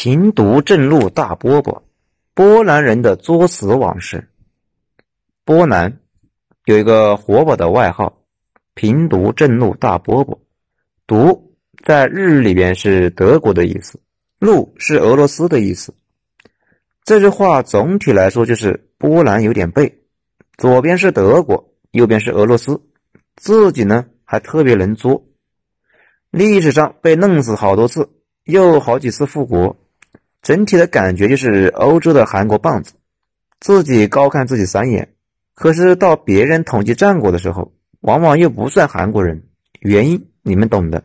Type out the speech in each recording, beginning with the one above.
平毒正怒大波波，波兰人的作死往事。波兰有一个活宝的外号“平毒正怒大波波”，毒在日语里边是德国的意思，路是俄罗斯的意思。这句话总体来说就是波兰有点背，左边是德国，右边是俄罗斯，自己呢还特别能作，历史上被弄死好多次。又好几次复国，整体的感觉就是欧洲的韩国棒子，自己高看自己三眼，可是到别人统计战果的时候，往往又不算韩国人，原因你们懂的。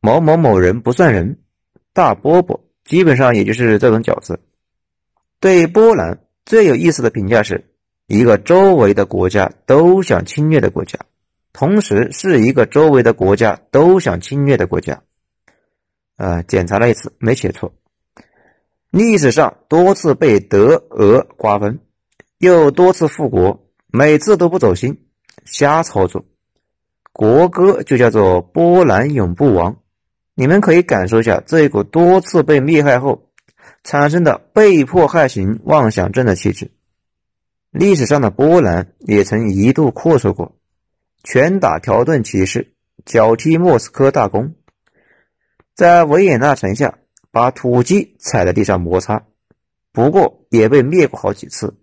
某某某人不算人，大波波基本上也就是这种角色。对波兰最有意思的评价是一个周围的国家都想侵略的国家，同时是一个周围的国家都想侵略的国家。呃，检查了一次，没写错。历史上多次被德俄瓜分，又多次复国，每次都不走心，瞎操作。国歌就叫做《波兰永不亡》，你们可以感受一下这一股多次被灭害后产生的被迫害型妄想症的气质。历史上的波兰也曾一度阔绰过，拳打条顿骑士，脚踢莫斯科大公。在维也纳城下，把土鸡踩在地上摩擦，不过也被灭过好几次。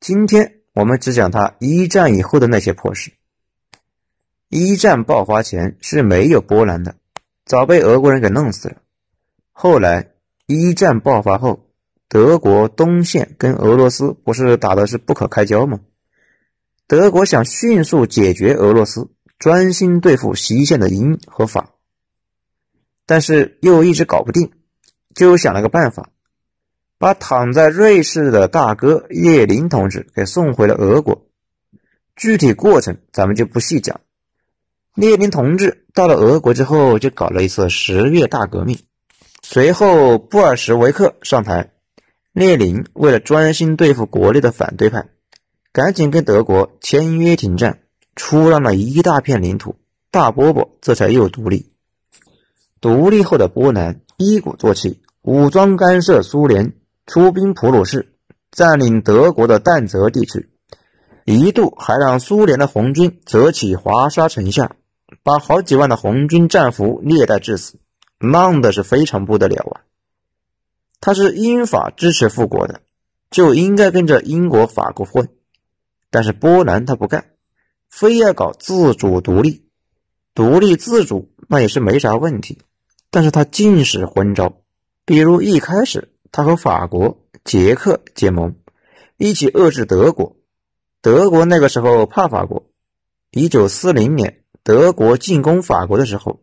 今天我们只讲他一战以后的那些破事。一战爆发前是没有波兰的，早被俄国人给弄死了。后来一战爆发后，德国东线跟俄罗斯不是打的是不可开交吗？德国想迅速解决俄罗斯，专心对付西线的英和法。但是又一直搞不定，就想了个办法，把躺在瑞士的大哥列宁同志给送回了俄国。具体过程咱们就不细讲。列宁同志到了俄国之后，就搞了一次十月大革命。随后布尔什维克上台，列宁为了专心对付国内的反对派，赶紧跟德国签约停战，出让了一大片领土，大波波这才又独立。独立后的波兰一鼓作气，武装干涉苏联，出兵普鲁士，占领德国的但泽地区，一度还让苏联的红军折起华沙城下，把好几万的红军战俘虐待致死，浪的是非常不得了啊！他是英法支持复国的，就应该跟着英国、法国混，但是波兰他不干，非要搞自主独立，独立自主那也是没啥问题。但是他尽使昏招，比如一开始他和法国、捷克结盟，一起遏制德国。德国那个时候怕法国。一九四零年德国进攻法国的时候，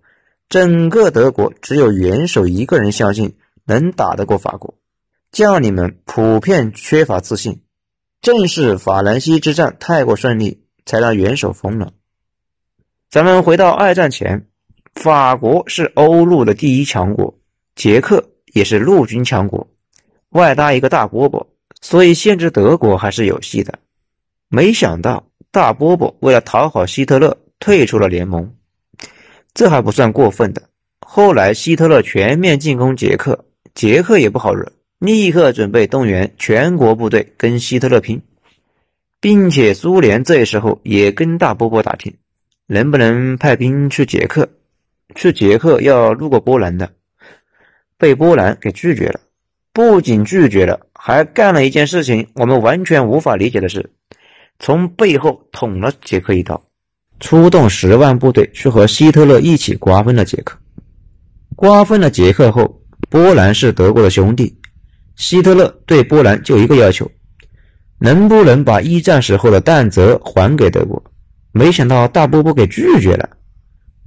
整个德国只有元首一个人相信能打得过法国，将领们普遍缺乏自信。正是法兰西之战太过顺利，才让元首疯了。咱们回到二战前。法国是欧陆的第一强国，捷克也是陆军强国，外搭一个大波波，所以限制德国还是有戏的。没想到大波波为了讨好希特勒退出了联盟，这还不算过分的。后来希特勒全面进攻捷克，捷克也不好惹，立刻准备动员全国部队跟希特勒拼，并且苏联这时候也跟大波波打听，能不能派兵去捷克。去捷克要路过波兰的，被波兰给拒绝了。不仅拒绝了，还干了一件事情，我们完全无法理解的是，从背后捅了捷克一刀，出动十万部队去和希特勒一起瓜分了捷克。瓜分了捷克后，波兰是德国的兄弟，希特勒对波兰就一个要求：能不能把一战时候的但泽还给德国？没想到大波波给拒绝了。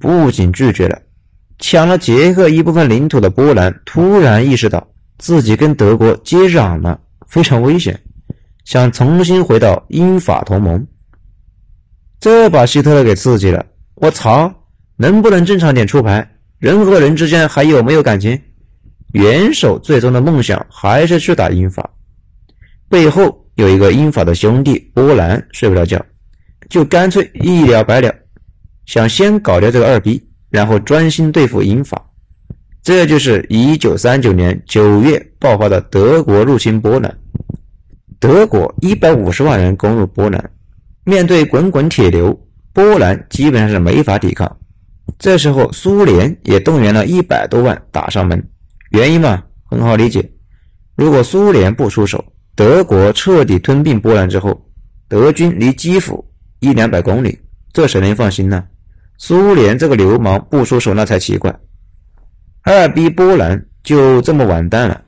不仅拒绝了，抢了捷克一部分领土的波兰突然意识到自己跟德国接壤了，非常危险，想重新回到英法同盟。这把希特勒给刺激了，我操，能不能正常点出牌？人和人之间还有没有感情？元首最终的梦想还是去打英法，背后有一个英法的兄弟波兰睡不着觉，就干脆一了百了。想先搞掉这个二逼，然后专心对付英法。这就是一九三九年九月爆发的德国入侵波兰。德国一百五十万人攻入波兰，面对滚滚铁流，波兰基本上是没法抵抗。这时候，苏联也动员了一百多万打上门。原因嘛，很好理解。如果苏联不出手，德国彻底吞并波兰之后，德军离基辅一两百公里，这谁能放心呢？苏联这个流氓不出手，那才奇怪。二逼波兰就这么完蛋了。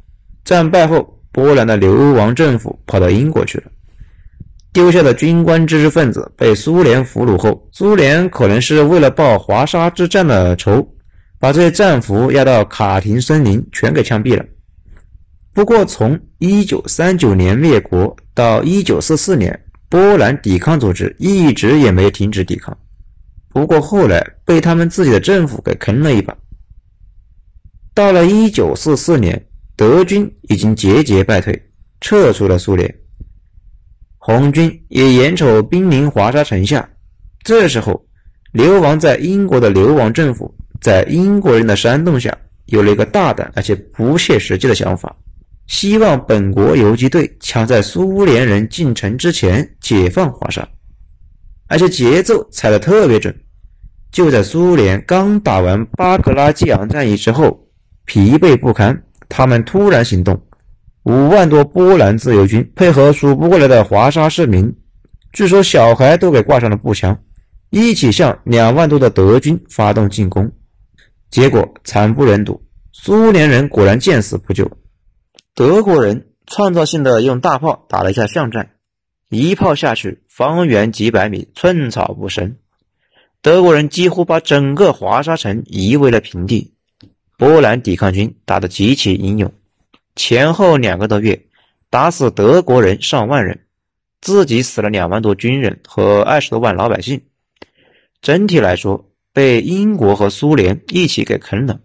战败后，波兰的流亡政府跑到英国去了。丢下的军官知识分子被苏联俘虏后，苏联可能是为了报华沙之战的仇，把这些战俘押到卡廷森林全给枪毙了。不过，从1939年灭国到1944年，波兰抵抗组织一直也没停止抵抗。不过后来被他们自己的政府给坑了一把。到了1944年，德军已经节节败退，撤出了苏联。红军也眼瞅兵临华沙城下，这时候，流亡在英国的流亡政府在英国人的煽动下，有了一个大胆而且不切实际的想法，希望本国游击队抢在苏联人进城之前解放华沙，而且节奏踩得特别准。就在苏联刚打完巴格拉季昂战役之后，疲惫不堪，他们突然行动。五万多波兰自由军配合数不过来的华沙市民，据说小孩都给挂上了步枪，一起向两万多的德军发动进攻。结果惨不忍睹，苏联人果然见死不救。德国人创造性的用大炮打了一下巷战，一炮下去，方圆几百米寸草不生，德国人几乎把整个华沙城夷为了平地。波兰抵抗军打得极其英勇。前后两个多月，打死德国人上万人，自己死了两万多军人和二十多万老百姓。整体来说，被英国和苏联一起给坑了。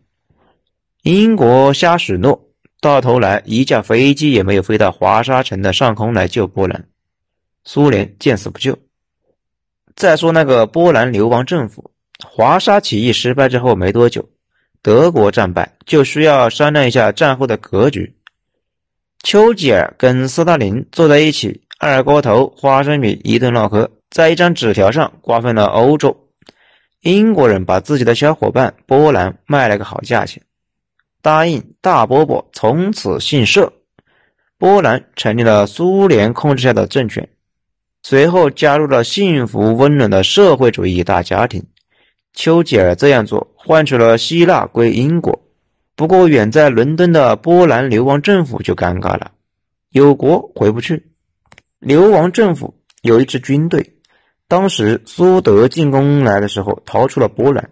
英国瞎许诺，到头来一架飞机也没有飞到华沙城的上空来救波兰。苏联见死不救。再说那个波兰流亡政府，华沙起义失败之后没多久，德国战败，就需要商量一下战后的格局。丘吉尔跟斯大林坐在一起，二锅头、花生米一顿唠嗑，在一张纸条上瓜分了欧洲。英国人把自己的小伙伴波兰卖了个好价钱，答应大波波从此姓社。波兰成立了苏联控制下的政权，随后加入了幸福温暖的社会主义大家庭。丘吉尔这样做，换取了希腊归英国。不过，远在伦敦的波兰流亡政府就尴尬了，有国回不去。流亡政府有一支军队，当时苏德进攻来的时候逃出了波兰，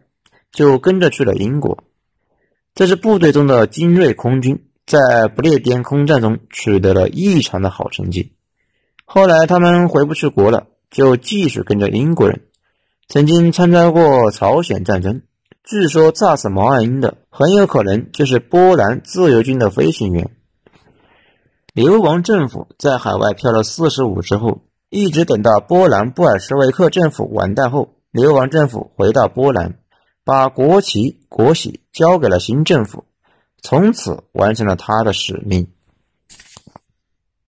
就跟着去了英国。这支部队中的精锐空军在不列颠空战中取得了异常的好成绩。后来他们回不去国了，就继续跟着英国人，曾经参加过朝鲜战争。据说炸死毛岸英的很有可能就是波兰自由军的飞行员。流亡政府在海外漂了四十五之后，一直等到波兰布尔什维克政府完蛋后，流亡政府回到波兰，把国旗国玺交给了新政府，从此完成了他的使命。